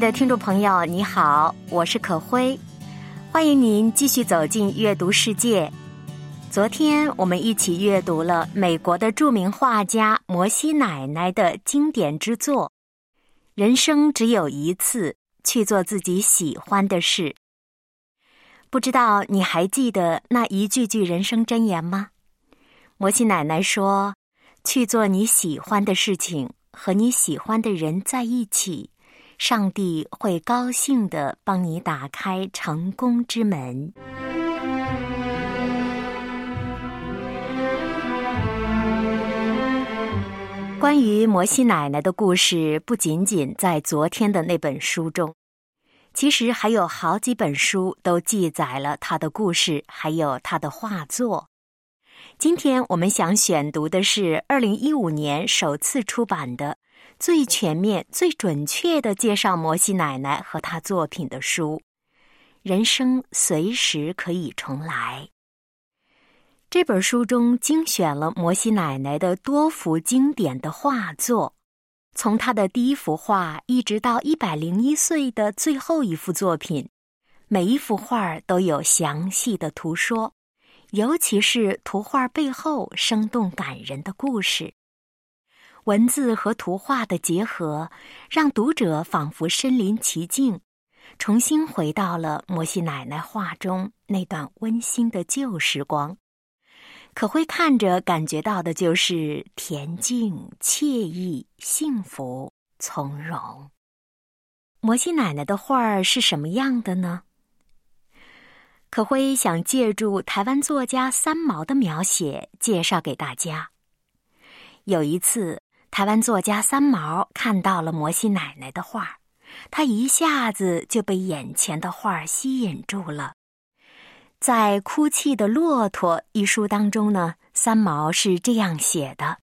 的听众朋友，你好，我是可辉，欢迎您继续走进阅读世界。昨天我们一起阅读了美国的著名画家摩西奶奶的经典之作。人生只有一次，去做自己喜欢的事。不知道你还记得那一句句人生箴言吗？摩西奶奶说：“去做你喜欢的事情，和你喜欢的人在一起，上帝会高兴的帮你打开成功之门。”关于摩西奶奶的故事，不仅仅在昨天的那本书中，其实还有好几本书都记载了她的故事，还有她的画作。今天我们想选读的是二零一五年首次出版的、最全面、最准确的介绍摩西奶奶和她作品的书《人生随时可以重来》。这本书中精选了摩西奶奶的多幅经典的画作，从她的第一幅画一直到一百零一岁的最后一幅作品，每一幅画都有详细的图说，尤其是图画背后生动感人的故事。文字和图画的结合，让读者仿佛身临其境，重新回到了摩西奶奶画中那段温馨的旧时光。可会看着感觉到的就是恬静、惬意、幸福、从容。摩西奶奶的画儿是什么样的呢？可辉想借助台湾作家三毛的描写，介绍给大家。有一次，台湾作家三毛看到了摩西奶奶的画，他一下子就被眼前的画吸引住了。在《哭泣的骆驼》一书当中呢，三毛是这样写的：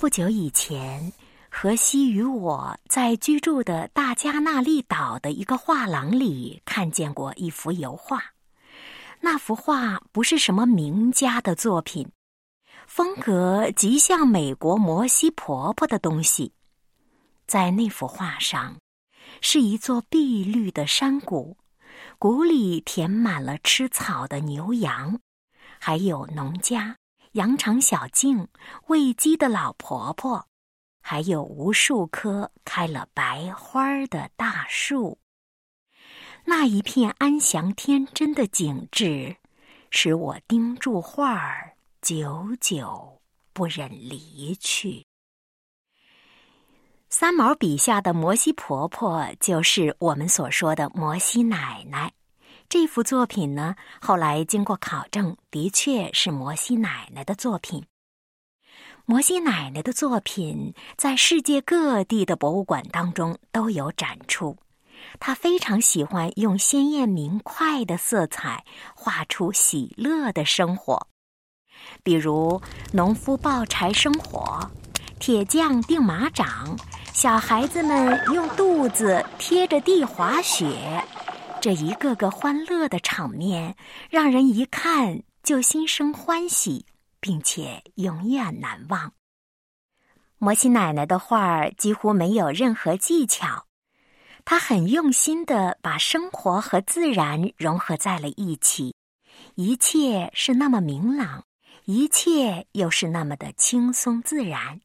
不久以前，荷西与我在居住的大加那利岛的一个画廊里看见过一幅油画。那幅画不是什么名家的作品，风格极像美国摩西婆婆的东西。在那幅画上，是一座碧绿的山谷。谷里填满了吃草的牛羊，还有农家、羊肠小径、喂鸡的老婆婆，还有无数棵开了白花的大树。那一片安详天真的景致，使我盯住画儿，久久不忍离去。三毛笔下的摩西婆婆，就是我们所说的摩西奶奶。这幅作品呢，后来经过考证，的确是摩西奶奶的作品。摩西奶奶的作品在世界各地的博物馆当中都有展出。她非常喜欢用鲜艳明快的色彩画出喜乐的生活，比如农夫抱柴生火，铁匠钉马掌。小孩子们用肚子贴着地滑雪，这一个个欢乐的场面，让人一看就心生欢喜，并且永远难忘。摩西奶奶的画儿几乎没有任何技巧，她很用心的把生活和自然融合在了一起，一切是那么明朗，一切又是那么的轻松自然。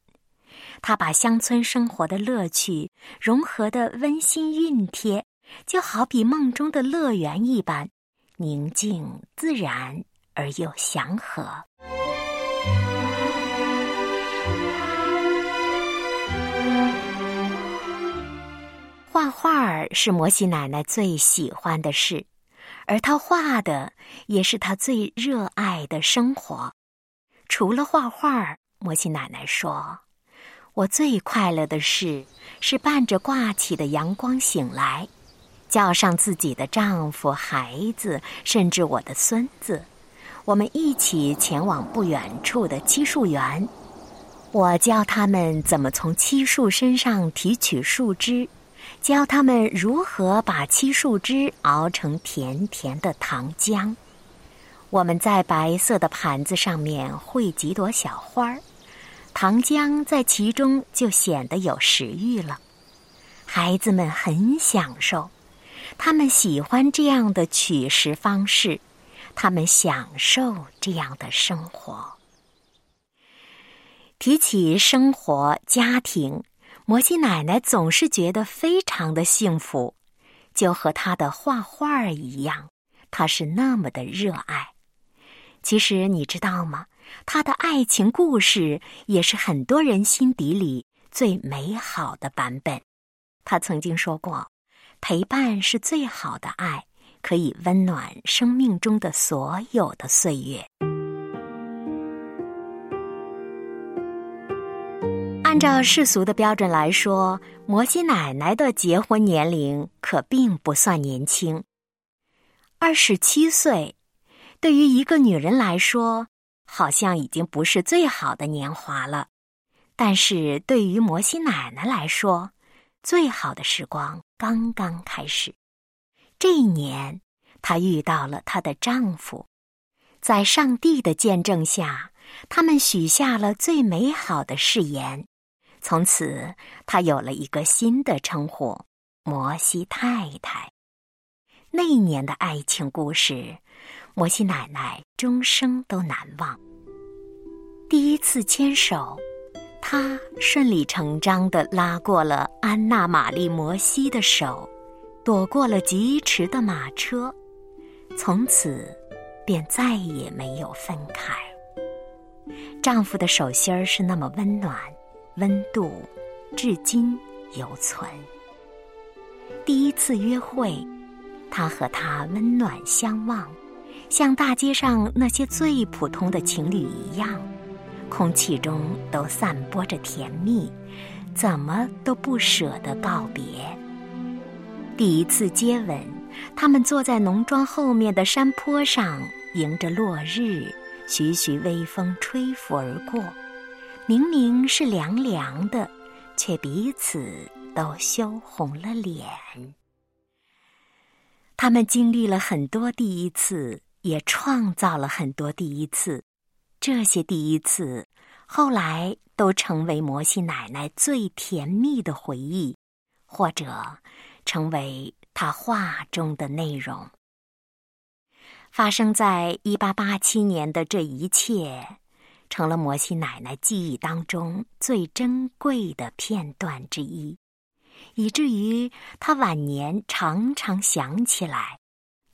他把乡村生活的乐趣融合的温馨熨贴，就好比梦中的乐园一般，宁静自然而又祥和。画画是摩西奶奶最喜欢的事，而她画的也是她最热爱的生活。除了画画摩西奶奶说：“我最快乐的事是伴着挂起的阳光醒来，叫上自己的丈夫、孩子，甚至我的孙子，我们一起前往不远处的漆树园。我教他们怎么从漆树身上提取树枝。”教他们如何把漆树枝熬成甜甜的糖浆。我们在白色的盘子上面绘几朵小花儿，糖浆在其中就显得有食欲了。孩子们很享受，他们喜欢这样的取食方式，他们享受这样的生活。提起生活、家庭。摩西奶奶总是觉得非常的幸福，就和她的画画儿一样，她是那么的热爱。其实你知道吗？他的爱情故事也是很多人心底里最美好的版本。他曾经说过：“陪伴是最好的爱，可以温暖生命中的所有的岁月。”按照世俗的标准来说，摩西奶奶的结婚年龄可并不算年轻。二十七岁，对于一个女人来说，好像已经不是最好的年华了。但是对于摩西奶奶来说，最好的时光刚刚开始。这一年，她遇到了她的丈夫，在上帝的见证下，他们许下了最美好的誓言。从此，她有了一个新的称呼——摩西太太。那一年的爱情故事，摩西奶奶终生都难忘。第一次牵手，她顺理成章的拉过了安娜·玛丽·摩西的手，躲过了疾驰的马车，从此便再也没有分开。丈夫的手心儿是那么温暖。温度至今犹存。第一次约会，他和她温暖相望，像大街上那些最普通的情侣一样，空气中都散播着甜蜜，怎么都不舍得告别。第一次接吻，他们坐在农庄后面的山坡上，迎着落日，徐徐微风吹拂而过。明明是凉凉的，却彼此都羞红了脸。他们经历了很多第一次，也创造了很多第一次。这些第一次，后来都成为摩西奶奶最甜蜜的回忆，或者成为她画中的内容。发生在一八八七年的这一切。成了摩西奶奶记忆当中最珍贵的片段之一，以至于她晚年常常想起来，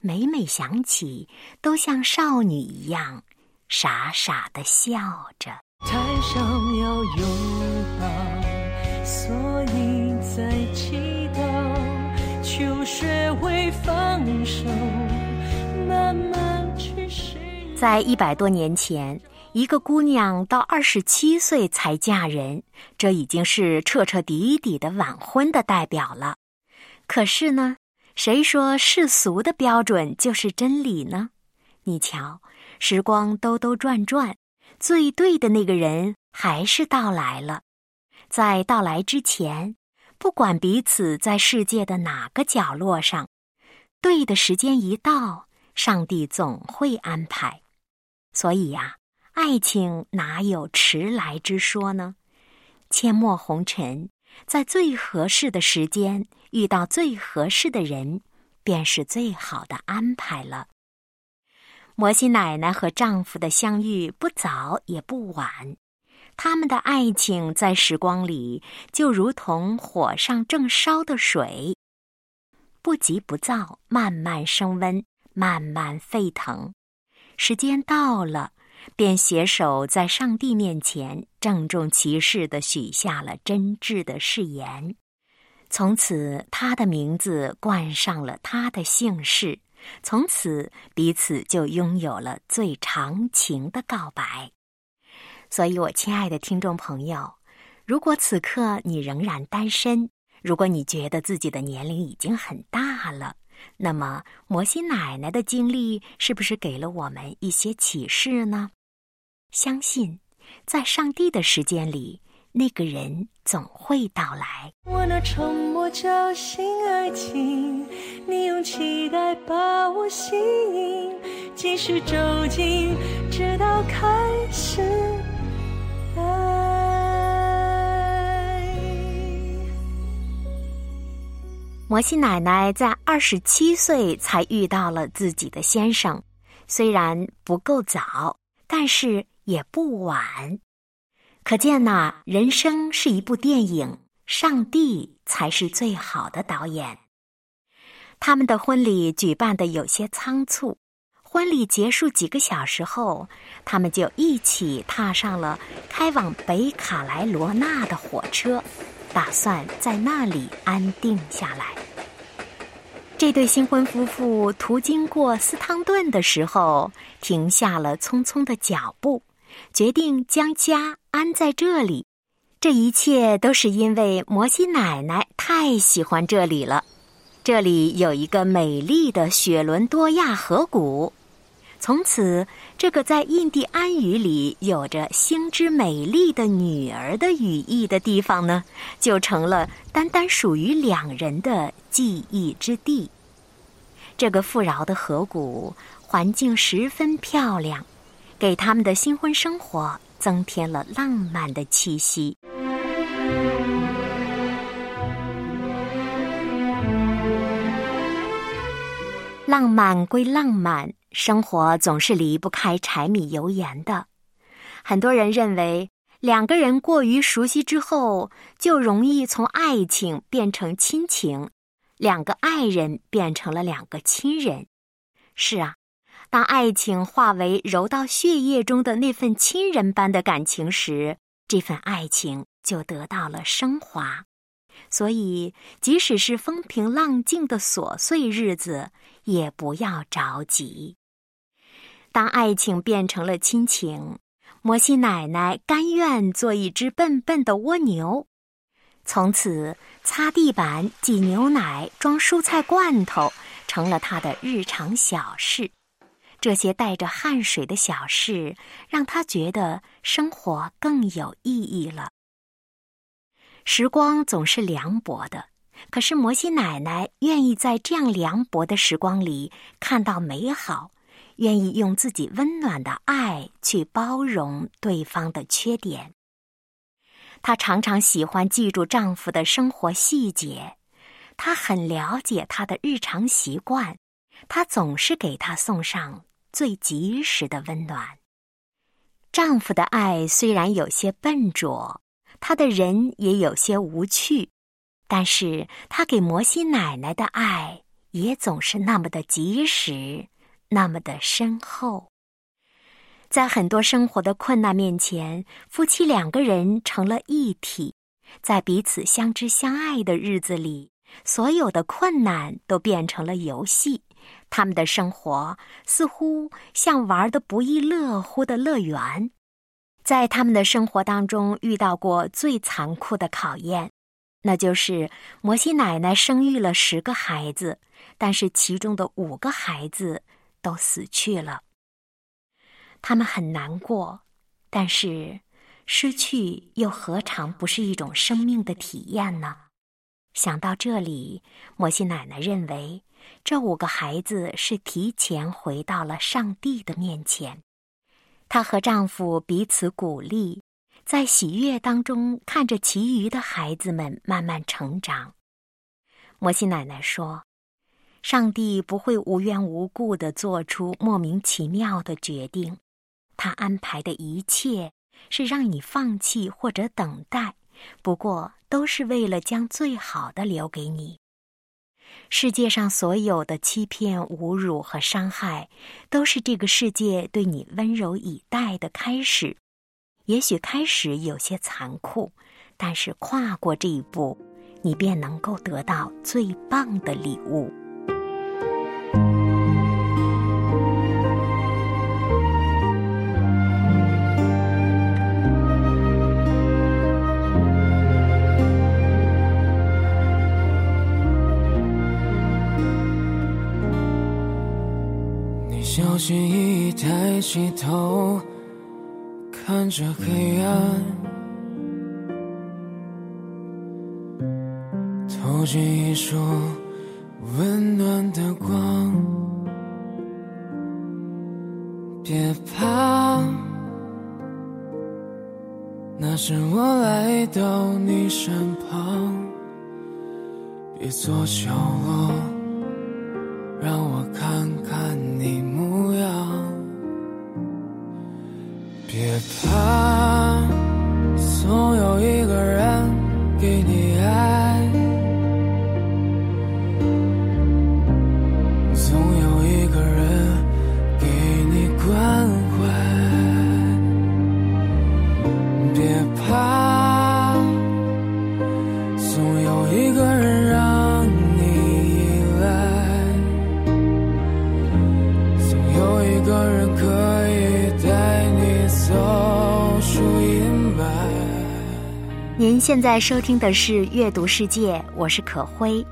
每每想起都像少女一样傻傻的笑着。要拥抱，所以在祈祷，就学会放手，慢慢去适应。在一百多年前。一个姑娘到二十七岁才嫁人，这已经是彻彻底底的晚婚的代表了。可是呢，谁说世俗的标准就是真理呢？你瞧，时光兜兜转转，最对的那个人还是到来了。在到来之前，不管彼此在世界的哪个角落上，对的时间一到，上帝总会安排。所以呀。爱情哪有迟来之说呢？阡陌红尘，在最合适的时间遇到最合适的人，便是最好的安排了。摩西奶奶和丈夫的相遇不早也不晚，他们的爱情在时光里就如同火上正烧的水，不急不躁，慢慢升温，慢慢沸腾。时间到了。便携手在上帝面前郑重其事的许下了真挚的誓言，从此他的名字冠上了他的姓氏，从此彼此就拥有了最长情的告白。所以，我亲爱的听众朋友，如果此刻你仍然单身，如果你觉得自己的年龄已经很大了，那么摩西奶奶的经历是不是给了我们一些启示呢？相信，在上帝的时间里，那个人总会到来。我那沉默叫醒爱情，你用期待把我吸引，继续走近，直到开始爱。摩西奶奶在二十七岁才遇到了自己的先生，虽然不够早，但是也不晚。可见呐，人生是一部电影，上帝才是最好的导演。他们的婚礼举办的有些仓促，婚礼结束几个小时后，他们就一起踏上了开往北卡莱罗纳的火车。打算在那里安定下来。这对新婚夫妇途经过斯汤顿的时候，停下了匆匆的脚步，决定将家安在这里。这一切都是因为摩西奶奶太喜欢这里了。这里有一个美丽的雪伦多亚河谷。从此，这个在印第安语里有着“星之美丽的女儿”的语义的地方呢，就成了单单属于两人的记忆之地。这个富饶的河谷环境十分漂亮，给他们的新婚生活增添了浪漫的气息。浪漫归浪漫。生活总是离不开柴米油盐的。很多人认为，两个人过于熟悉之后，就容易从爱情变成亲情，两个爱人变成了两个亲人。是啊，当爱情化为揉到血液中的那份亲人般的感情时，这份爱情就得到了升华。所以，即使是风平浪静的琐碎日子，也不要着急。当爱情变成了亲情，摩西奶奶甘愿做一只笨笨的蜗牛。从此，擦地板、挤牛奶、装蔬菜罐头成了她的日常小事。这些带着汗水的小事，让她觉得生活更有意义了。时光总是凉薄的，可是摩西奶奶愿意在这样凉薄的时光里看到美好。愿意用自己温暖的爱去包容对方的缺点。她常常喜欢记住丈夫的生活细节，她很了解他的日常习惯，她总是给他送上最及时的温暖。丈夫的爱虽然有些笨拙，他的人也有些无趣，但是他给摩西奶奶的爱也总是那么的及时。那么的深厚，在很多生活的困难面前，夫妻两个人成了一体，在彼此相知相爱的日子里，所有的困难都变成了游戏。他们的生活似乎像玩的不亦乐乎的乐园。在他们的生活当中，遇到过最残酷的考验，那就是摩西奶奶生育了十个孩子，但是其中的五个孩子。都死去了，他们很难过，但是失去又何尝不是一种生命的体验呢？想到这里，摩西奶奶认为这五个孩子是提前回到了上帝的面前。她和丈夫彼此鼓励，在喜悦当中看着其余的孩子们慢慢成长。摩西奶奶说。上帝不会无缘无故的做出莫名其妙的决定，他安排的一切是让你放弃或者等待，不过都是为了将最好的留给你。世界上所有的欺骗、侮辱和伤害，都是这个世界对你温柔以待的开始。也许开始有些残酷，但是跨过这一步，你便能够得到最棒的礼物。抬起头看着黑暗，投进一束温暖的光。别怕，那是我来到你身旁。别做角落，让我看在收听的是《阅读世界》，我是可辉。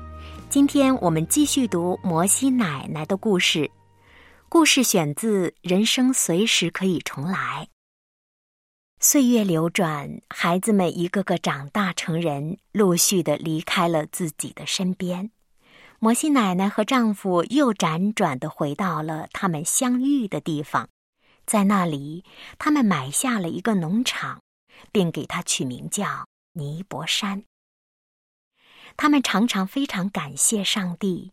今天我们继续读摩西奶奶的故事，故事选自《人生随时可以重来》。岁月流转，孩子们一个个长大成人，陆续的离开了自己的身边。摩西奶奶和丈夫又辗转的回到了他们相遇的地方，在那里，他们买下了一个农场，并给它取名叫尼泊山。他们常常非常感谢上帝。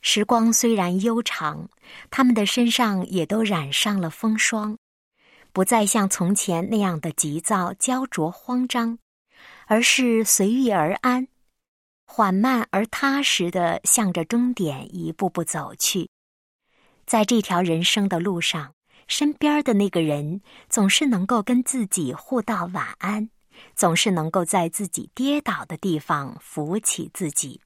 时光虽然悠长，他们的身上也都染上了风霜，不再像从前那样的急躁、焦灼、慌张，而是随遇而安，缓慢而踏实的向着终点一步步走去。在这条人生的路上，身边的那个人总是能够跟自己互道晚安。总是能够在自己跌倒的地方扶起自己，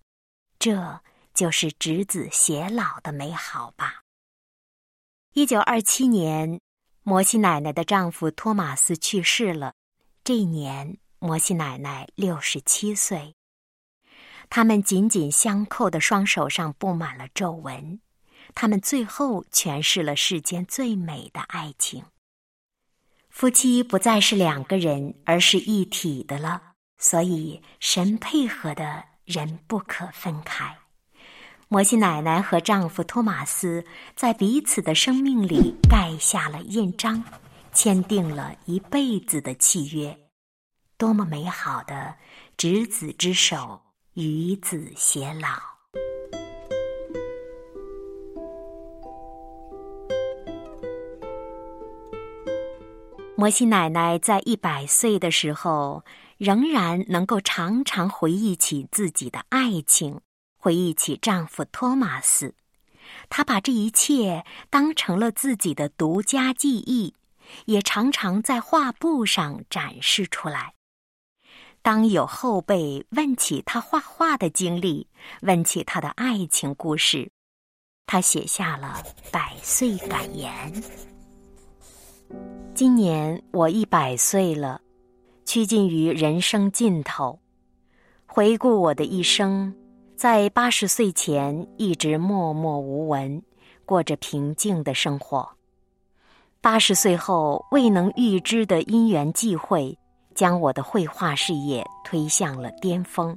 这就是执子偕老的美好吧。一九二七年，摩西奶奶的丈夫托马斯去世了，这一年摩西奶奶六十七岁。他们紧紧相扣的双手上布满了皱纹，他们最后诠释了世间最美的爱情。夫妻不再是两个人，而是一体的了。所以，神配合的人不可分开。摩西奶奶和丈夫托马斯在彼此的生命里盖下了印章，签订了一辈子的契约。多么美好的执子之手，与子偕老！摩西奶奶在一百岁的时候，仍然能够常常回忆起自己的爱情，回忆起丈夫托马斯。她把这一切当成了自己的独家记忆，也常常在画布上展示出来。当有后辈问起她画画的经历，问起她的爱情故事，她写下了百岁感言。今年我一百岁了，趋近于人生尽头。回顾我的一生，在八十岁前一直默默无闻，过着平静的生活。八十岁后，未能预知的因缘际会，将我的绘画事业推向了巅峰。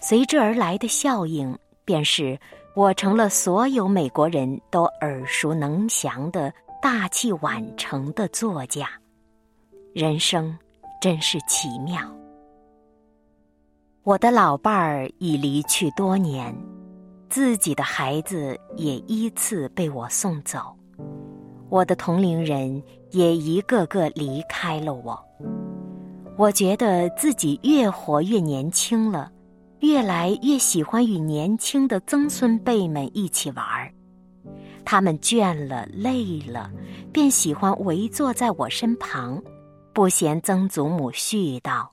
随之而来的效应，便是我成了所有美国人都耳熟能详的。大器晚成的作家，人生真是奇妙。我的老伴儿已离去多年，自己的孩子也依次被我送走，我的同龄人也一个个离开了我。我觉得自己越活越年轻了，越来越喜欢与年轻的曾孙辈们一起玩儿。他们倦了、累了，便喜欢围坐在我身旁，不嫌曾祖母絮叨，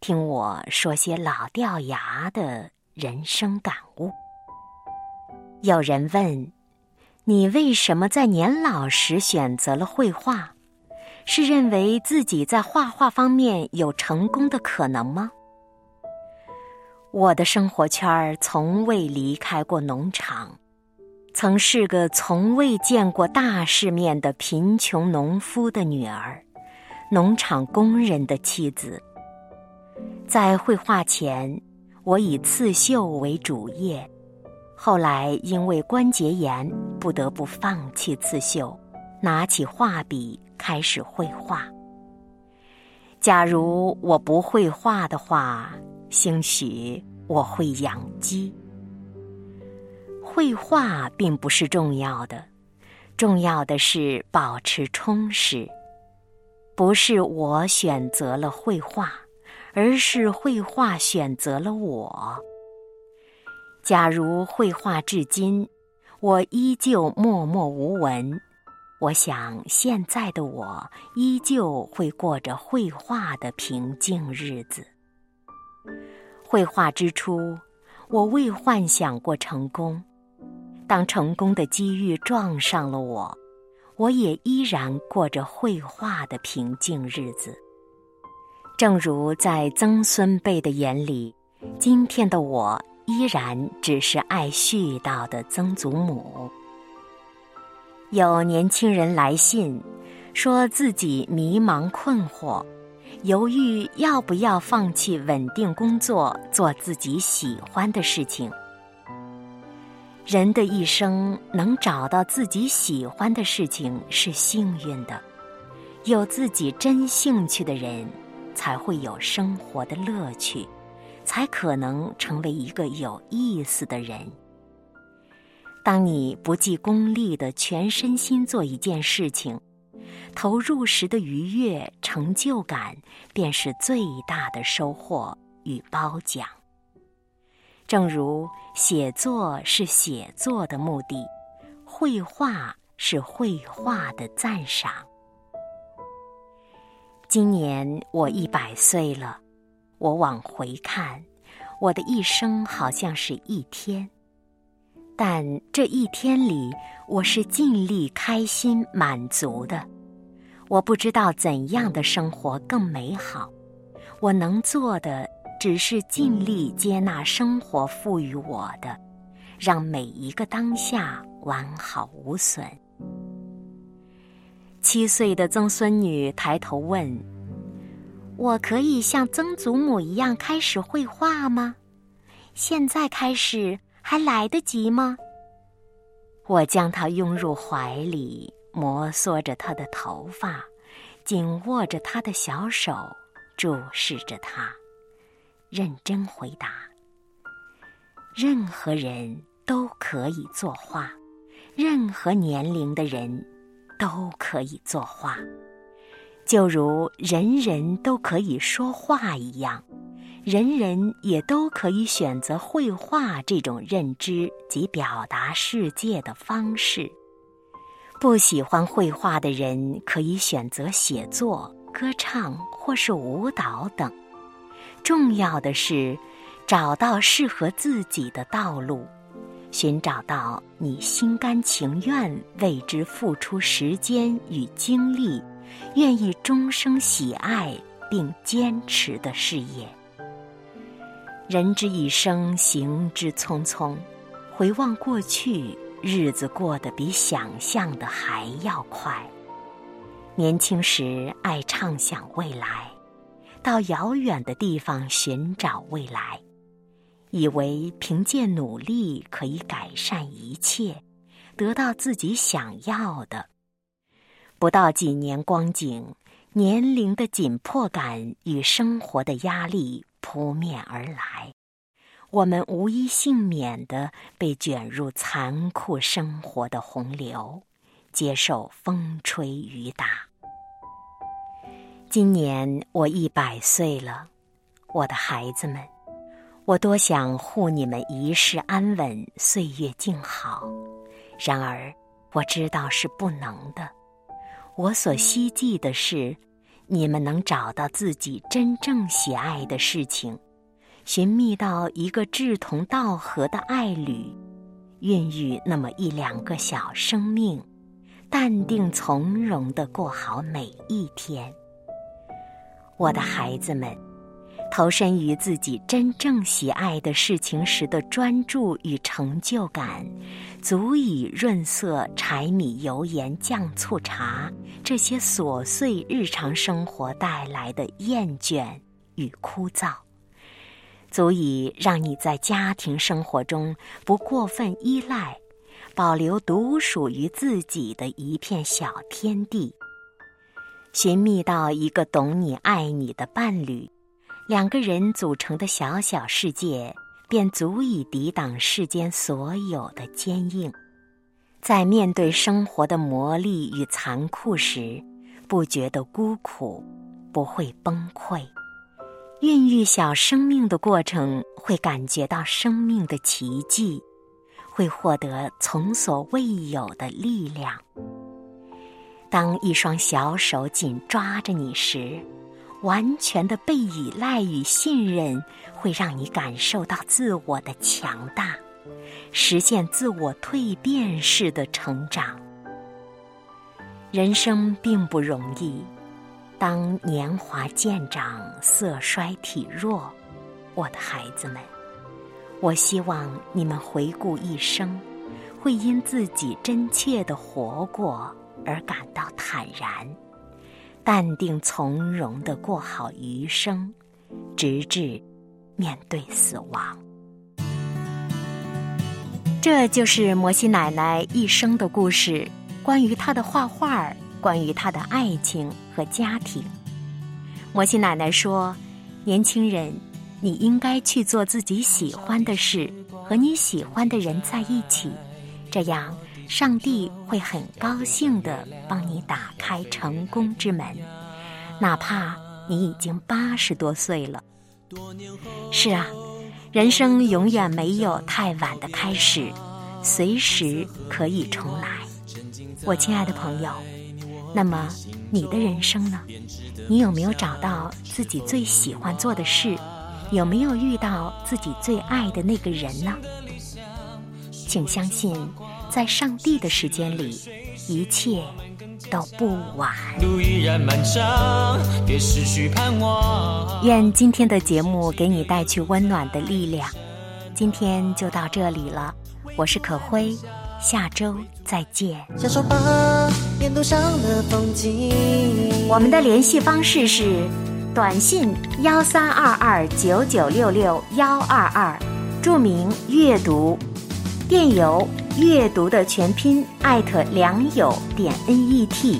听我说些老掉牙的人生感悟。有人问：“你为什么在年老时选择了绘画？是认为自己在画画方面有成功的可能吗？”我的生活圈儿从未离开过农场。曾是个从未见过大世面的贫穷农夫的女儿，农场工人的妻子。在绘画前，我以刺绣为主业，后来因为关节炎，不得不放弃刺绣，拿起画笔开始绘画。假如我不会画的话，兴许我会养鸡。绘画并不是重要的，重要的是保持充实。不是我选择了绘画。而是绘画选择了我。假如绘画至今，我依旧默默无闻，我想现在的我依旧会过着绘画的平静日子。绘画之初，我未幻想过成功。当成功的机遇撞上了我，我也依然过着绘画的平静日子。正如在曾孙辈的眼里，今天的我依然只是爱絮叨的曾祖母。有年轻人来信，说自己迷茫困惑，犹豫要不要放弃稳定工作，做自己喜欢的事情。人的一生能找到自己喜欢的事情是幸运的，有自己真兴趣的人。才会有生活的乐趣，才可能成为一个有意思的人。当你不计功利的全身心做一件事情，投入时的愉悦、成就感，便是最大的收获与褒奖。正如写作是写作的目的，绘画是绘画的赞赏。今年我一百岁了，我往回看，我的一生好像是一天，但这一天里，我是尽力开心满足的。我不知道怎样的生活更美好，我能做的只是尽力接纳生活赋予我的，让每一个当下完好无损。七岁的曾孙女抬头问：“我可以像曾祖母一样开始绘画吗？现在开始还来得及吗？”我将她拥入怀里，摩挲着她的头发，紧握着她的小手，注视着她，认真回答：“任何人都可以作画，任何年龄的人。”都可以作画，就如人人都可以说话一样，人人也都可以选择绘画这种认知及表达世界的方式。不喜欢绘画的人可以选择写作、歌唱或是舞蹈等。重要的是，找到适合自己的道路。寻找到你心甘情愿为之付出时间与精力，愿意终生喜爱并坚持的事业。人之一生，行之匆匆。回望过去，日子过得比想象的还要快。年轻时爱畅想未来，到遥远的地方寻找未来。以为凭借努力可以改善一切，得到自己想要的。不到几年光景，年龄的紧迫感与生活的压力扑面而来，我们无一幸免的被卷入残酷生活的洪流，接受风吹雨打。今年我一百岁了，我的孩子们。我多想护你们一世安稳，岁月静好，然而我知道是不能的。我所希冀的是，你们能找到自己真正喜爱的事情，寻觅到一个志同道合的爱侣，孕育那么一两个小生命，淡定从容的过好每一天。我的孩子们。投身于自己真正喜爱的事情时的专注与成就感，足以润色柴米油盐酱醋茶这些琐碎日常生活带来的厌倦与枯燥，足以让你在家庭生活中不过分依赖，保留独属于自己的一片小天地，寻觅到一个懂你、爱你的伴侣。两个人组成的小小世界，便足以抵挡世间所有的坚硬。在面对生活的磨砺与残酷时，不觉得孤苦，不会崩溃。孕育小生命的过程，会感觉到生命的奇迹，会获得从所未有的力量。当一双小手紧抓着你时，完全的被依赖与信任，会让你感受到自我的强大，实现自我蜕变式的成长。人生并不容易，当年华渐长，色衰体弱，我的孩子们，我希望你们回顾一生，会因自己真切的活过而感到坦然。淡定从容的过好余生，直至面对死亡。这就是摩西奶奶一生的故事，关于她的画画，关于她的爱情和家庭。摩西奶奶说：“年轻人，你应该去做自己喜欢的事，和你喜欢的人在一起，这样。”上帝会很高兴的帮你打开成功之门，哪怕你已经八十多岁了。是啊，人生永远没有太晚的开始，随时可以重来。我亲爱的朋友，那么你的人生呢？你有没有找到自己最喜欢做的事？有没有遇到自己最爱的那个人呢？请相信。在上帝的时间里，一切都不晚。路依然漫长，别失去盼望。愿今天的节目给你带去温暖的力量。今天就到这里了，我是可辉，下周再见。享受吧，沿途上的风景。我们的联系方式是短信幺三二二九九六六幺二二，注明阅读，电邮。阅读的全拼艾特良友点 n e t，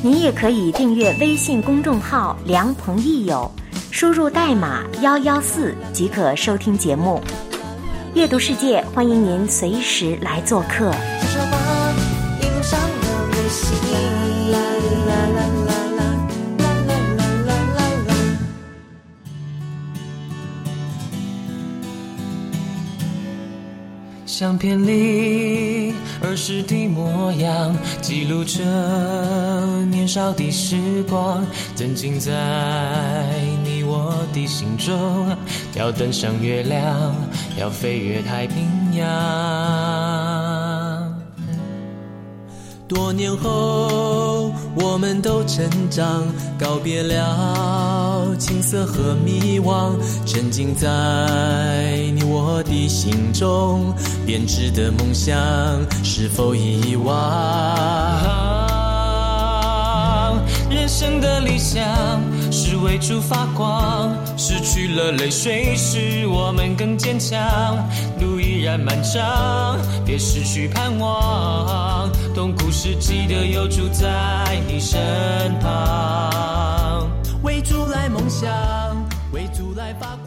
您也可以订阅微信公众号“良朋益友”，输入代码幺幺四即可收听节目。阅读世界，欢迎您随时来做客。相片里儿时的模样，记录着年少的时光，曾经在你我的心中，要登上月亮，要飞越太平洋。多年后，我们都成长，告别了青涩和迷惘，沉浸在你我的心中，编织的梦想是否遗忘？人生的理想是为主发光，失去了泪水，使我们更坚强。路依然漫长，别失去盼望。痛苦时记得有主在你身旁，为主来梦想，为主来发光。